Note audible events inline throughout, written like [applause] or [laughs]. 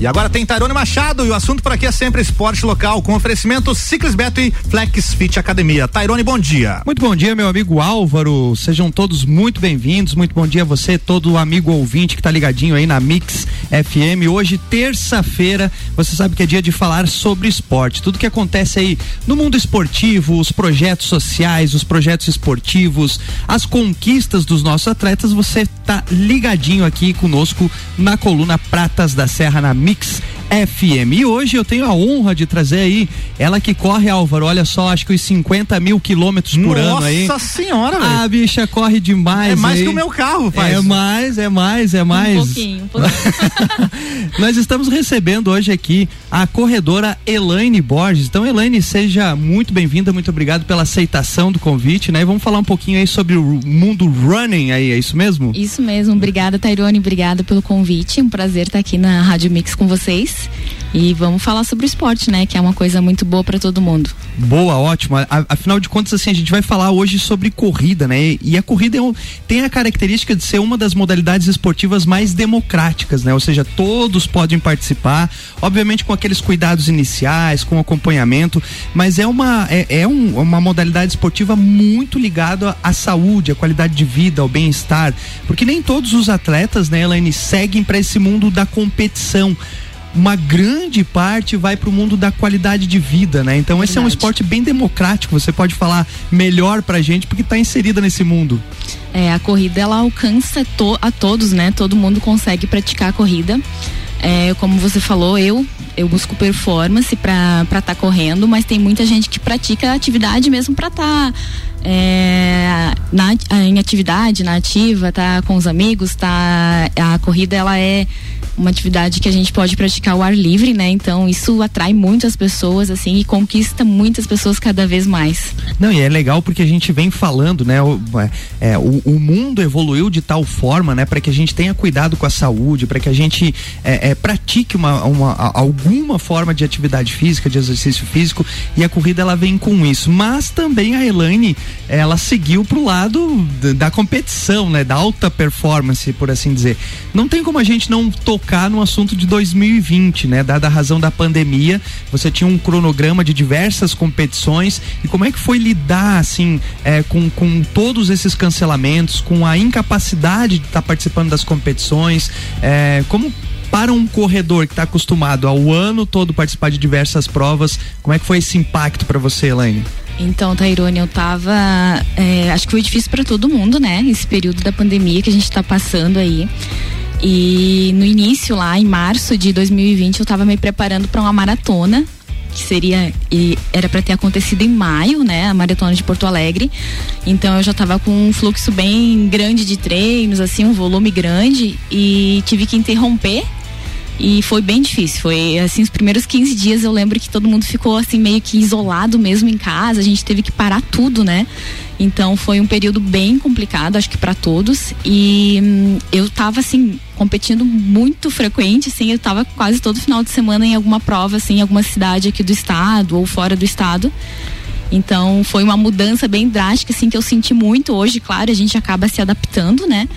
E agora tem Tairone Machado e o assunto por aqui é sempre esporte local, com oferecimento Ciclis Beto e Flex Fit Academia. Tairone, bom dia. Muito bom dia, meu amigo Álvaro. Sejam todos muito bem-vindos. Muito bom dia a você, todo amigo ouvinte que tá ligadinho aí na Mix FM. Hoje, terça-feira, você sabe que é dia de falar sobre esporte. Tudo que acontece aí no mundo esportivo, os projetos sociais, os projetos esportivos, as conquistas dos nossos atletas, você tá ligadinho aqui conosco na coluna Pratas da Serra na Mix mix FM. E hoje eu tenho a honra de trazer aí ela que corre, Álvaro. Olha só, acho que os 50 mil quilômetros por Nossa ano aí. Nossa senhora, velho. A bicha corre demais. É mais aí. que o meu carro, faz. É mais, é mais, é mais. Um pouquinho, um pouquinho. [laughs] Nós estamos recebendo hoje aqui a corredora Elaine Borges. Então, Elaine, seja muito bem-vinda, muito obrigado pela aceitação do convite, né? E vamos falar um pouquinho aí sobre o mundo running aí, é isso mesmo? Isso mesmo. Obrigada, Tairone. Obrigada pelo convite. Um prazer estar aqui na Rádio Mix com vocês. E vamos falar sobre o esporte, né? Que é uma coisa muito boa para todo mundo. Boa, ótimo. A- Afinal de contas, assim, a gente vai falar hoje sobre corrida, né? E a corrida é um- tem a característica de ser uma das modalidades esportivas mais democráticas, né? Ou seja, todos podem participar, obviamente com aqueles cuidados iniciais, com acompanhamento, mas é uma, é, é um- uma modalidade esportiva muito ligada à saúde, à qualidade de vida, ao bem-estar, porque nem todos os atletas, né, Elaine, seguem para esse mundo da competição uma grande parte vai para o mundo da qualidade de vida, né? Então esse é um Verdade. esporte bem democrático. Você pode falar melhor pra gente porque está inserida nesse mundo. É, a corrida ela alcança to- a todos, né? Todo mundo consegue praticar a corrida. É, como você falou, eu eu busco performance para estar tá correndo, mas tem muita gente que pratica a atividade mesmo para estar em atividade, na ativa, tá com os amigos, tá a corrida ela é uma atividade que a gente pode praticar ao ar livre, né? Então isso atrai muitas pessoas assim e conquista muitas pessoas cada vez mais. Não, e é legal porque a gente vem falando, né? O, é, o, o mundo evoluiu de tal forma, né? Para que a gente tenha cuidado com a saúde, para que a gente é, é, pratique uma, uma, alguma forma de atividade física, de exercício físico, e a corrida ela vem com isso. Mas também a Elaine, ela seguiu pro lado da, competição, né? Da alta performance, por assim dizer. Não tem como a gente não tocar no assunto de 2020, né? Dada a razão da pandemia, você tinha um cronograma de diversas competições e como é que foi lidar assim é, com, com todos esses cancelamentos, com a incapacidade de estar tá participando das competições, é, como para um corredor que está acostumado ao ano todo participar de diversas provas, como é que foi esse impacto para você, Elaine? Então, Tairone, eu tava. É, acho que foi difícil para todo mundo, né? Esse período da pandemia que a gente tá passando aí. E no início, lá em março de 2020, eu tava me preparando para uma maratona que seria e era para ter acontecido em maio, né, a maratona de Porto Alegre. Então eu já estava com um fluxo bem grande de treinos, assim, um volume grande e tive que interromper. E foi bem difícil. Foi assim, os primeiros 15 dias eu lembro que todo mundo ficou assim meio que isolado mesmo em casa. A gente teve que parar tudo, né? Então foi um período bem complicado, acho que para todos. E hum, eu tava assim competindo muito frequente, assim, eu tava quase todo final de semana em alguma prova, assim, em alguma cidade aqui do estado ou fora do estado. Então foi uma mudança bem drástica, assim, que eu senti muito hoje, claro, a gente acaba se adaptando, né?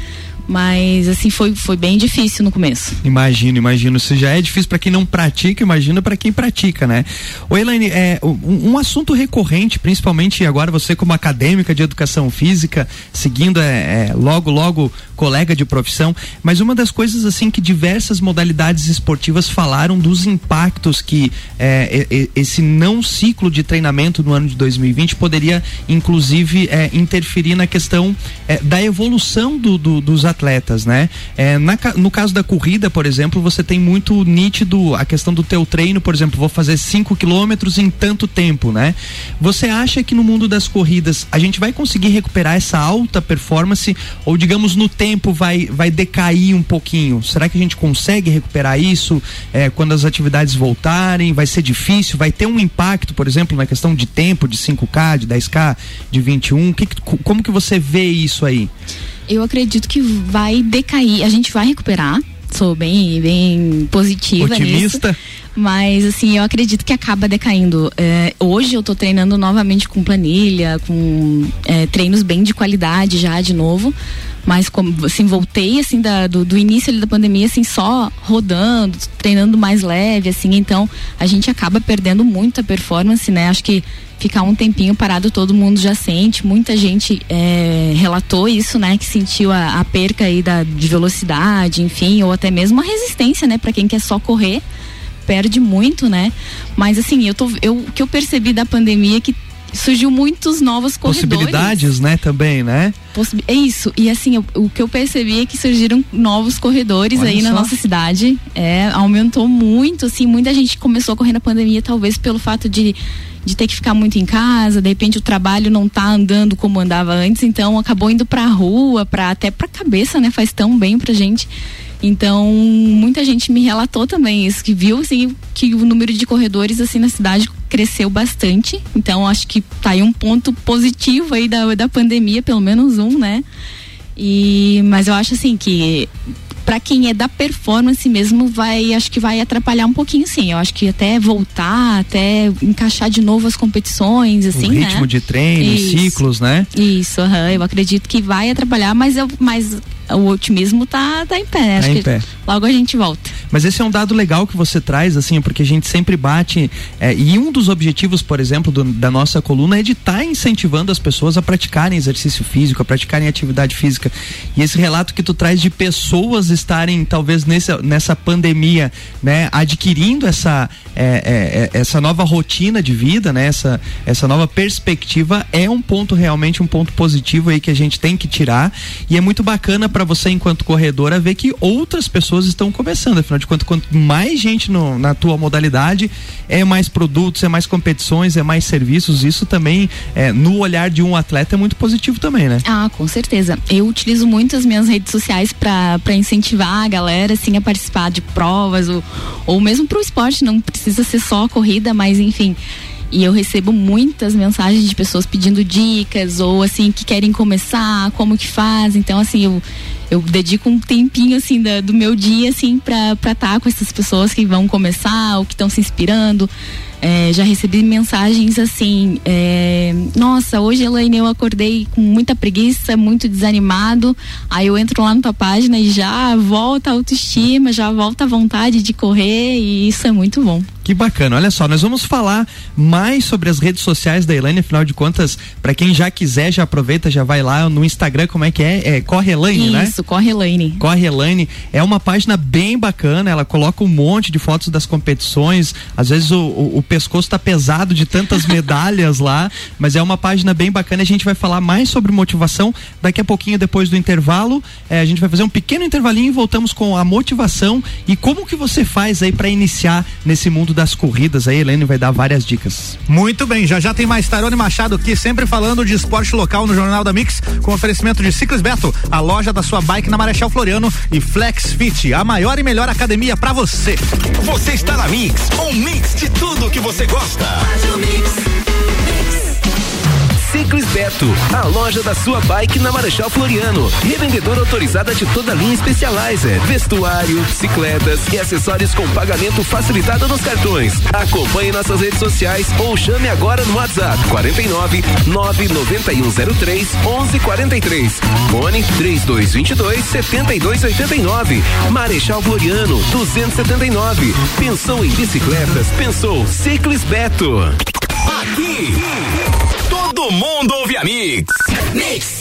Mas assim foi, foi bem difícil no começo. Imagino, imagino. Se já é difícil para quem não pratica, imagina para quem pratica, né? O Elaine, é um, um, assunto recorrente, principalmente agora você como acadêmica de educação física, seguindo é, é, logo logo colega de profissão, mas uma das coisas assim que diversas modalidades esportivas falaram dos impactos que é, esse não ciclo de treinamento no ano de 2020 poderia inclusive é, interferir na questão é, da evolução do, do, dos atletas, né? É, na, no caso da corrida, por exemplo, você tem muito nítido a questão do teu treino, por exemplo, vou fazer 5 quilômetros em tanto tempo, né? Você acha que no mundo das corridas a gente vai conseguir recuperar essa alta performance ou digamos no tempo vai, vai decair um pouquinho? Será que a gente consegue recuperar isso é, quando as atividades voltarem? Vai ser difícil? Vai ter um impacto, por exemplo, na questão de tempo, de 5K, de 10K, de 21? Que, como que você vê isso aí? Eu acredito que vai decair. A gente vai recuperar. Sou bem, bem positiva Otimista. nisso. Mas, assim, eu acredito que acaba decaindo. É, hoje eu tô treinando novamente com planilha, com é, treinos bem de qualidade já de novo. Mas como assim, voltei assim da, do, do início da pandemia, assim, só rodando, treinando mais leve, assim, então a gente acaba perdendo muito a performance, né? Acho que ficar um tempinho parado todo mundo já sente. Muita gente é, relatou isso, né? Que sentiu a, a perca aí da, de velocidade, enfim, ou até mesmo a resistência, né? Para quem quer só correr perde muito, né? Mas assim, eu tô, eu, o que eu percebi da pandemia é que surgiu muitos novos corredores. Possibilidades, né, também, né? Possi é isso. E assim, eu, o que eu percebi é que surgiram novos corredores Olha aí só. na nossa cidade. É, aumentou muito, assim, muita gente começou a correr na pandemia, talvez pelo fato de de ter que ficar muito em casa, de repente o trabalho não tá andando como andava antes, então acabou indo pra rua, pra, até pra cabeça, né? Faz tão bem pra gente. Então, muita gente me relatou também isso, que viu assim, que o número de corredores assim na cidade cresceu bastante. Então, acho que tá aí um ponto positivo aí da, da pandemia, pelo menos um, né? E, mas eu acho assim que para quem é da performance mesmo, vai, acho que vai atrapalhar um pouquinho sim. Eu acho que até voltar, até encaixar de novo as competições, assim, o ritmo né? de treino, Isso. ciclos, né? Isso, uhum, eu acredito que vai atrapalhar, mas eu, mas o otimismo tá, tá em pé, né? Tá Acho em pé. logo a gente volta. Mas esse é um dado legal que você traz, assim, porque a gente sempre bate. É, e um dos objetivos, por exemplo, do, da nossa coluna é de estar tá incentivando as pessoas a praticarem exercício físico, a praticarem atividade física. E esse relato que tu traz de pessoas estarem, talvez, nessa, nessa pandemia, né, adquirindo essa, é, é, é essa nova rotina de vida, né, essa, essa nova perspectiva, é um ponto realmente um ponto positivo aí que a gente tem que tirar. E é muito bacana para você, enquanto corredora, ver que outras pessoas estão começando. Afinal de contas, quanto mais gente no, na tua modalidade, é mais produtos, é mais competições, é mais serviços. Isso também, é, no olhar de um atleta, é muito positivo também, né? Ah, com certeza. Eu utilizo muito as minhas redes sociais para incentivar a galera, assim, a participar de provas ou, ou mesmo pro esporte. Não precisa ser só corrida, mas enfim e eu recebo muitas mensagens de pessoas pedindo dicas ou assim que querem começar, como que faz. Então assim, eu eu dedico um tempinho assim da, do meu dia assim para estar tá com essas pessoas que vão começar ou que estão se inspirando. É, já recebi mensagens assim: é, Nossa, hoje, Elaine, eu acordei com muita preguiça, muito desanimado. Aí eu entro lá na tua página e já volta a autoestima, já volta a vontade de correr, e isso é muito bom. Que bacana. Olha só, nós vamos falar mais sobre as redes sociais da Elaine, afinal de contas, para quem já quiser, já aproveita, já vai lá no Instagram, como é que é? é Corre Elaine, Isso, né? Isso, Corre Elaine. Corre Elaine. É uma página bem bacana, ela coloca um monte de fotos das competições, às vezes o, o, o pescoço tá pesado de tantas medalhas lá, mas é uma página bem bacana, a gente vai falar mais sobre motivação daqui a pouquinho, depois do intervalo, é, a gente vai fazer um pequeno intervalinho e voltamos com a motivação e como que você faz aí para iniciar nesse mundo das corridas aí, Helene vai dar várias dicas. Muito bem, já já tem mais Tarone Machado aqui, sempre falando de esporte local no Jornal da Mix, com oferecimento de Ciclis Beto, a loja da sua bike na Marechal Floriano e Flex Fit, a maior e melhor academia para você. Você está na Mix, um mix de tudo que você gosta. Ciclis Beto, a loja da sua bike na Marechal Floriano. Revendedora autorizada de toda a linha Specializer, vestuário, bicicletas e acessórios com pagamento facilitado nos cartões. Acompanhe nossas redes sociais ou chame agora no WhatsApp 49 99103 1143. Fone 3222 7289. Marechal Floriano 279. Pensou em bicicletas? Pensou Ciclis Beto. Aqui Todo mundo ouve a Mix. Mix.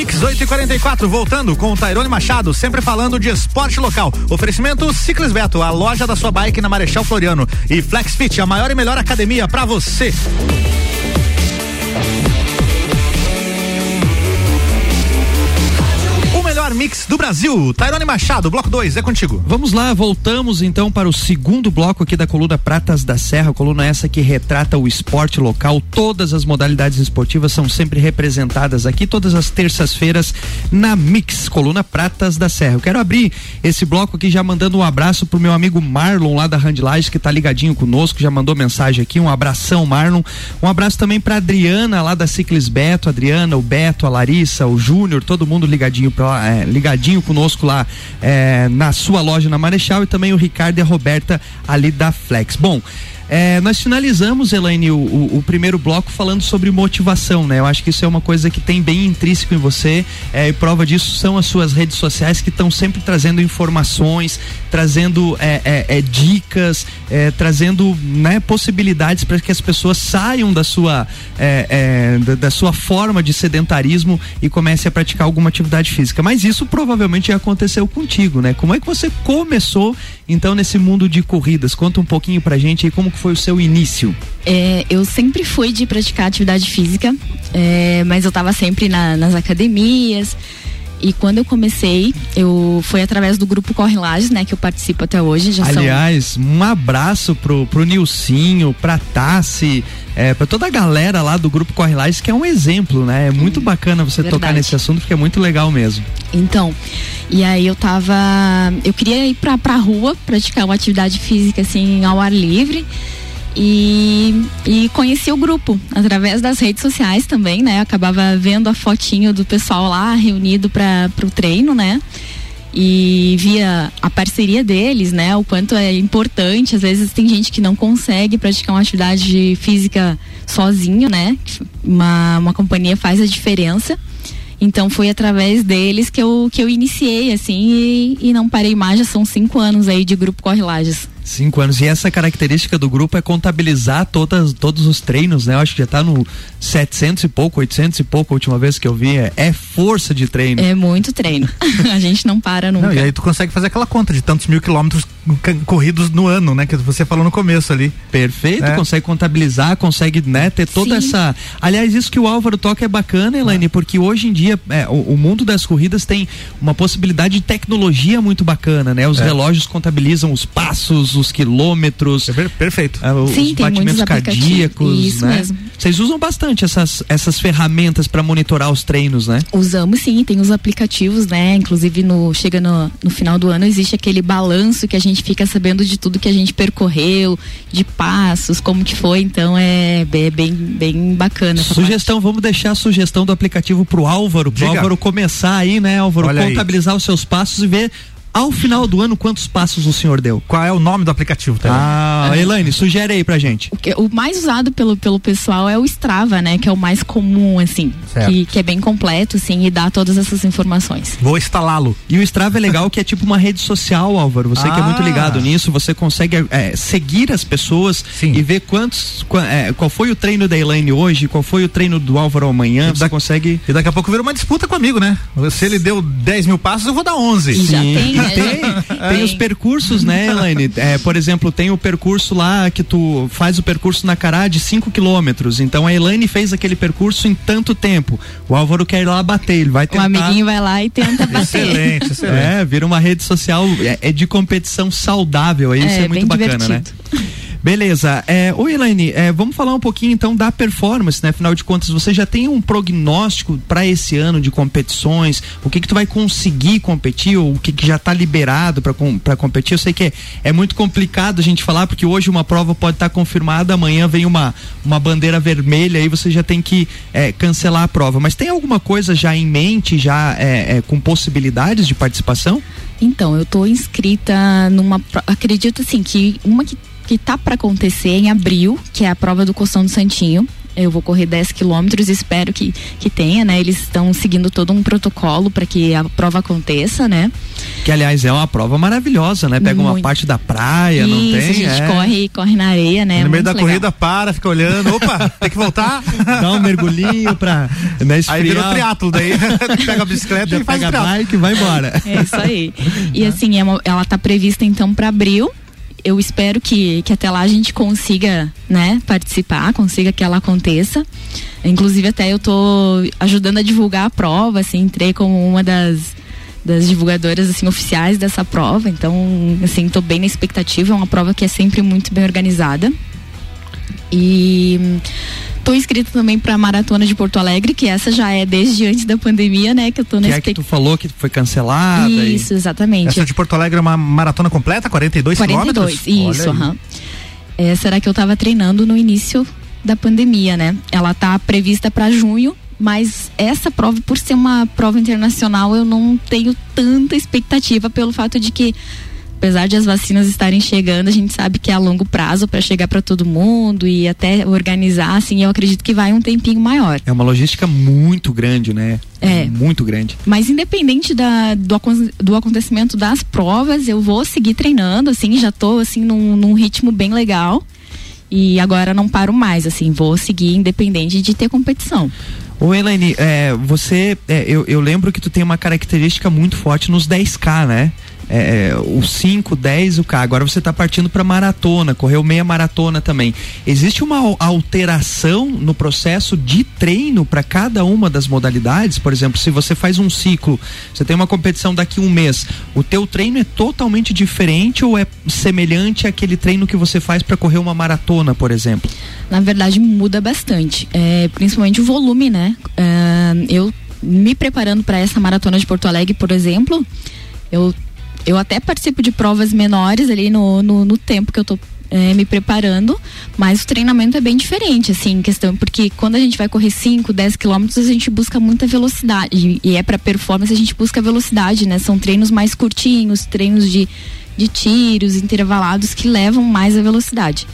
Mix 8 e 44 voltando com o Tairone Machado, sempre falando de esporte local. Oferecimento Ciclis Beto, a loja da sua bike na Marechal Floriano. E Flex Fit, a maior e melhor academia para você. Melhor mix do Brasil. Tairone Machado, bloco 2, é contigo. Vamos lá, voltamos então para o segundo bloco aqui da coluna Pratas da Serra, coluna essa que retrata o esporte local. Todas as modalidades esportivas são sempre representadas aqui, todas as terças-feiras na Mix, coluna Pratas da Serra. Eu quero abrir esse bloco aqui já mandando um abraço pro meu amigo Marlon lá da Handlage, que tá ligadinho conosco, já mandou mensagem aqui. Um abração, Marlon. Um abraço também para Adriana lá da Ciclis Beto, Adriana, o Beto, a Larissa, o Júnior, todo mundo ligadinho pra, é, ligadinho conosco lá é, na sua loja na Marechal e também o Ricardo e a Roberta ali da Flex. Bom, é, nós finalizamos, Elaine, o, o, o, primeiro bloco falando sobre motivação, né? Eu acho que isso é uma coisa que tem bem intrínseco em você é, e prova disso são as suas redes sociais que estão sempre trazendo informações, trazendo é, é, é dicas, é, trazendo né, possibilidades para que as pessoas saiam da sua, da, da, sua forma de sedentarismo e comecem a praticar alguma atividade física. Mas isso provavelmente aconteceu contigo, né? Como é que você começou então nesse mundo de corridas? Conta um pouquinho pra gente aí como foi o seu início? É, eu sempre fui de praticar atividade física, é, mas eu estava sempre na, nas academias. E quando eu comecei, eu foi através do grupo Corre Lages, né, que eu participo até hoje. Já Aliás, são... um abraço pro, pro Nilcinho, pra Tassi, é, pra toda a galera lá do grupo Corre Lages, que é um exemplo, né? É muito hum, bacana você verdade. tocar nesse assunto, porque é muito legal mesmo. Então, e aí eu tava. Eu queria ir pra, pra rua, praticar uma atividade física assim ao ar livre. E, e conheci o grupo através das redes sociais também, né? Eu acabava vendo a fotinho do pessoal lá reunido para o treino, né? E via a parceria deles, né? O quanto é importante. Às vezes tem gente que não consegue praticar uma atividade física sozinho, né? Uma, uma companhia faz a diferença. Então foi através deles que eu, que eu iniciei, assim, e, e não parei mais, já são cinco anos aí de Grupo Corre Lages. Cinco anos. E essa característica do grupo é contabilizar todas, todos os treinos, né? Eu acho que já tá no 700 e pouco, 800 e pouco a última vez que eu vi. É, é força de treino. É muito treino. [laughs] a gente não para nunca. Não, e aí tu consegue fazer aquela conta de tantos mil quilômetros corridos no ano, né? Que você falou no começo ali. Perfeito, é. consegue contabilizar, consegue, né, ter toda Sim. essa. Aliás, isso que o Álvaro toca é bacana, Elaine, ah. porque hoje em dia é, o, o, mundo das corridas tem uma possibilidade de tecnologia muito bacana, né? Os é. relógios contabilizam os passos, os quilômetros. É perfeito. É, os Sim, batimentos cardíacos. Isso né? mesmo. Vocês usam bastante essas, essas ferramentas para monitorar os treinos, né? Usamos sim, tem os aplicativos, né? Inclusive no chega no, no final do ano existe aquele balanço que a gente fica sabendo de tudo que a gente percorreu, de passos, como que foi, então é bem bem, bem bacana. Sugestão, parte. vamos deixar a sugestão do aplicativo pro Álvaro, pro Diga. Álvaro começar aí, né, Álvaro, Olha contabilizar aí. os seus passos e ver ao final do ano, quantos passos o senhor deu? Qual é o nome do aplicativo? Tá ah, Elaine, sugere aí pra gente. O, que, o, mais usado pelo, pelo pessoal é o Strava, né? Que é o mais comum, assim. Que, que, é bem completo, assim, e dá todas essas informações. Vou instalá-lo. E o Strava é legal que é tipo uma rede social, Álvaro. Você ah. que é muito ah. ligado nisso, você consegue é, seguir as pessoas Sim. e ver quantos. Qual, é, qual foi o treino da Elaine hoje, qual foi o treino do Álvaro amanhã. E você da, consegue. E daqui a pouco vira uma disputa comigo, né? Se ele deu 10 mil passos, eu vou dar 11. E já tem tem, tem os percursos, né, Elaine? É, por exemplo, tem o percurso lá que tu faz o percurso na Cará de 5 quilômetros. Então a Elaine fez aquele percurso em tanto tempo. O Álvaro quer ir lá bater, ele vai tentar. O amiguinho vai lá e tenta bater. excelente, excelente. É, vira uma rede social, é, é de competição saudável, aí é, isso é muito bacana, né? divertido. né? Beleza. É, oi, Elaine, é, vamos falar um pouquinho então da performance, né? Afinal de contas, você já tem um prognóstico para esse ano de competições? O que que tu vai conseguir competir ou o que, que já está liberado para competir? Eu sei que é, é, muito complicado a gente falar, porque hoje uma prova pode estar tá confirmada, amanhã vem uma, uma bandeira vermelha e você já tem que é, cancelar a prova. Mas tem alguma coisa já em mente, já é, é, com possibilidades de participação? Então, eu estou inscrita numa. Acredito assim que uma que que tá para acontecer em abril, que é a prova do Costão do Santinho. Eu vou correr 10 quilômetros, espero que, que tenha, né? Eles estão seguindo todo um protocolo para que a prova aconteça, né? Que aliás é uma prova maravilhosa, né? Pega Muito. uma parte da praia, Isso, não tem? A gente é. corre, corre na areia, né? No meio da legal. corrida para, fica olhando, opa, [laughs] tem que voltar. Dá um mergulhinho pra né, esfriar. Aí vira o triatlo, daí [laughs] pega a bicicleta e faz pega a bike e vai embora. É isso aí. [laughs] E assim, é ela tá prevista então para abril eu espero que, que até lá a gente consiga, né, participar, consiga que ela aconteça. Inclusive até eu tô ajudando a divulgar a prova, assim, entrei como uma das das divulgadoras assim oficiais dessa prova. Então, assim, tô bem na expectativa, é uma prova que é sempre muito bem organizada. E Tô inscrita também para a Maratona de Porto Alegre, que essa já é desde antes da pandemia, né? Que eu tô Que nesse é que tu falou que foi cancelada. e- Isso, exatamente. Essa de Porto Alegre é uma maratona completa, 42 42, quilômetros? isso, aham. Essa era que eu tava treinando no início da pandemia, né? Ela tá prevista para junho, mas essa prova, por ser uma prova internacional, eu não tenho tanta expectativa pelo fato de que apesar de as vacinas estarem chegando, a gente sabe que é a longo prazo para chegar para todo mundo e até organizar, assim, eu acredito que vai um tempinho maior. É uma logística muito grande, né? É. Muito grande. Mas independente da, do, do acontecimento das provas, eu vou seguir treinando, assim, já tô assim num, num ritmo bem legal. E agora não paro mais, assim, vou seguir independente de ter competição. Ô Elaine, é, você, é, eu, eu lembro que tu tem uma característica muito forte nos 10K, né? É, é, o 5, 10, o K. Agora você está partindo para maratona, correu meia maratona também. Existe uma al- alteração no processo de treino para cada uma das modalidades? Por exemplo, se você faz um ciclo, você tem uma competição daqui um mês, o teu treino é totalmente diferente ou é semelhante àquele treino que você faz para correr uma maratona, por exemplo? Na verdade, muda bastante, é, principalmente o volume, né? É, eu me preparando para essa maratona de Porto Alegre, por exemplo, eu, eu até participo de provas menores ali no, no, no tempo que eu tô é, me preparando, mas o treinamento é bem diferente, assim, questão, porque quando a gente vai correr 5, 10 quilômetros, a gente busca muita velocidade, e, e é para performance, a gente busca velocidade, né? São treinos mais curtinhos, treinos de, de tiros, intervalados, que levam mais a velocidade.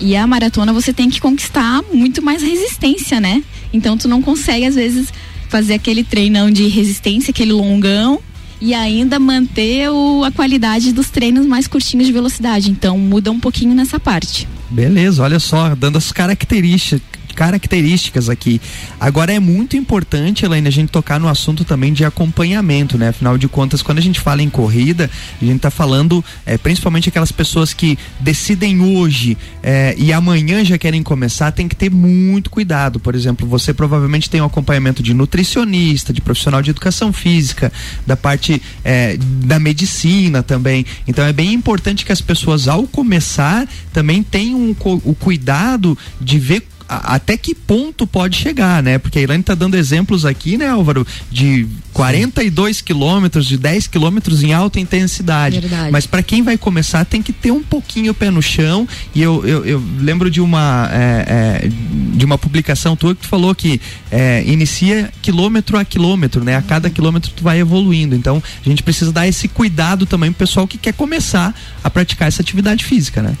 E a maratona você tem que conquistar muito mais resistência, né? Então tu não consegue às vezes fazer aquele treinão de resistência, aquele longão e ainda manter o, a qualidade dos treinos mais curtinhos de velocidade. Então muda um pouquinho nessa parte. Beleza, olha só, dando as características características aqui. Agora é muito importante, Elaine, a gente tocar no assunto também de acompanhamento, né? Afinal de contas, quando a gente fala em corrida, a gente tá falando é, principalmente aquelas pessoas que decidem hoje é, e amanhã já querem começar, tem que ter muito cuidado. Por exemplo, você provavelmente tem um acompanhamento de nutricionista, de profissional de educação física, da parte é, da medicina também. Então é bem importante que as pessoas, ao começar, também tenham o cuidado de ver a- até que ponto pode chegar, né? Porque a Ilane tá dando exemplos aqui, né, Álvaro, de 42 quilômetros, de 10 quilômetros em alta intensidade. Verdade. Mas para quem vai começar tem que ter um pouquinho o pé no chão. E eu, eu, eu lembro de uma é, é, de uma publicação tua que tu falou que é, inicia quilômetro a quilômetro, né? A cada quilômetro tu vai evoluindo. Então a gente precisa dar esse cuidado também pro pessoal que quer começar a praticar essa atividade física, né?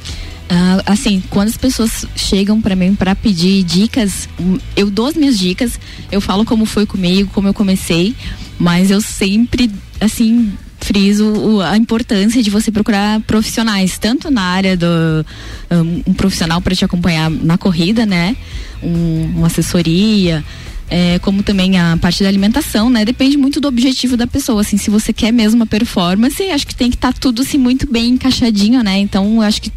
Ah, assim, quando as pessoas chegam para mim para pedir dicas, hum, eu dou as minhas dicas, eu falo como foi comigo, como eu comecei, mas eu sempre, assim, friso a importância de você procurar profissionais, tanto na área do um, um profissional para te acompanhar na corrida, né? Um- uma assessoria. é, como também a parte da alimentação, né? Depende muito do objetivo da pessoa, assim, se você quer mesmo a performance, acho que tem que estar tudo assim muito bem encaixadinho, né? Então, acho que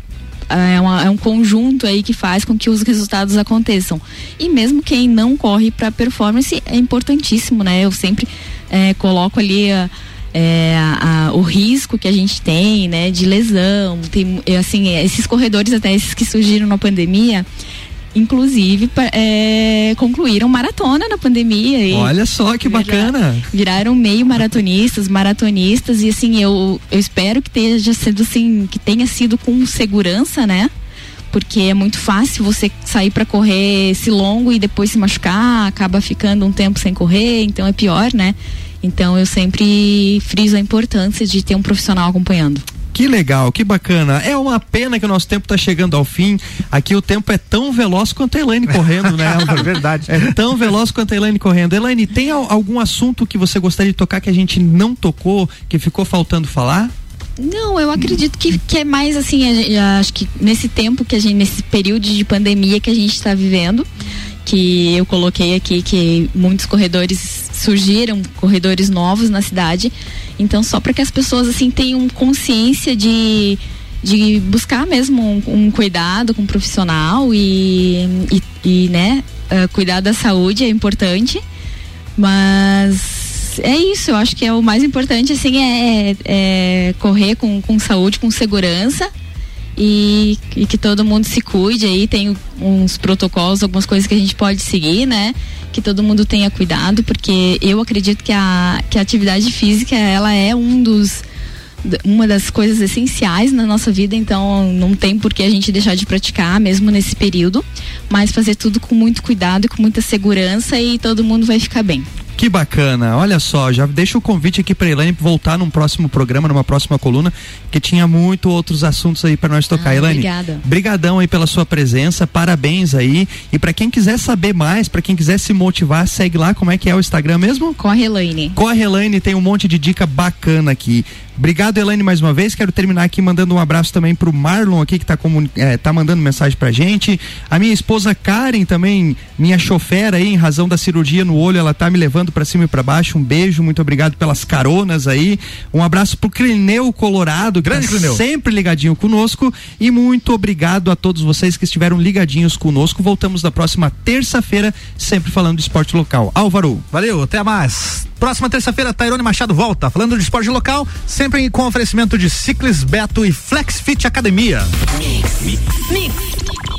é, uma- é um conjunto aí que faz com que os resultados aconteçam. E mesmo quem não corre para performance é importantíssimo, né? Eu sempre é, coloco ali a- é, a- a- o risco que a gente tem, né, de lesão. Tem, é, assim, esses corredores até esses que surgiram na pandemia, inclusive é, concluíram maratona na pandemia. E Olha só que bacana. viraram meio maratonistas, maratonistas e assim eu, eu espero que tenha sido assim, que tenha sido com segurança, né? Porque é muito fácil você sair para correr esse longo e depois se machucar, acaba ficando um tempo sem correr, então é pior, né? Então eu sempre friso a importância de ter um profissional acompanhando. Que legal, que bacana. É uma pena que o nosso tempo está chegando ao fim. Aqui o tempo é tão veloz quanto a Elaine correndo, né? [laughs] É verdade. É tão veloz quanto a Elaine correndo. Elaine, tem al- algum assunto que você gostaria de tocar que a gente não tocou, que ficou faltando falar? Não, eu acredito que, que é mais assim, acho que nesse tempo que a gente, nesse período de pandemia que a gente está vivendo, que eu coloquei aqui que muitos corredores surgiram, corredores novos na cidade. Então, só para que as pessoas assim tenham consciência de, de buscar mesmo um, um cuidado com um profissional e, e, e, né, ah, cuidar da saúde é importante, mas é isso, eu acho que é o mais importante, assim, é, é correr com, com saúde, com segurança e, e, que todo mundo se cuide aí, tem uns protocolos, algumas coisas que a gente pode seguir, né? Que todo mundo tenha cuidado, porque eu acredito que a, que a atividade física, ela é um dos uma das coisas essenciais na nossa vida, então não tem por que a gente deixar de praticar, mesmo nesse período, mas fazer tudo com muito cuidado e com muita segurança e todo mundo vai ficar bem. Que bacana. Olha só, já deixa o convite aqui para Elaine voltar num próximo programa, numa próxima coluna, que tinha muito outros assuntos aí para nós tocar. Ah, Elaine, obrigada. Brigadão aí pela sua presença, parabéns aí. E para quem quiser saber mais, para quem quiser se motivar, segue lá, como é que é o Instagram mesmo? Corre Elaine. Corre Elaine, tem um monte de dica bacana aqui. Obrigado, Elaine, mais uma vez. Quero terminar aqui mandando um abraço também pro Marlon aqui, que tá, é, tá mandando mensagem pra gente. A minha esposa Karen também, minha chofera aí, em razão da cirurgia no olho, ela tá me levando para cima e para baixo. Um beijo, muito obrigado pelas caronas aí. Um abraço pro Clineu Colorado, que Grande tá Clineu. sempre ligadinho conosco. E muito obrigado a todos vocês que estiveram ligadinhos conosco. Voltamos na próxima terça-feira, sempre falando de esporte local. Álvaro. Valeu, até mais. Próxima terça-feira, Tairone Machado volta, falando de esporte local, sempre com oferecimento de Ciclis Beto e Flexfit Academia. Mix. Mix.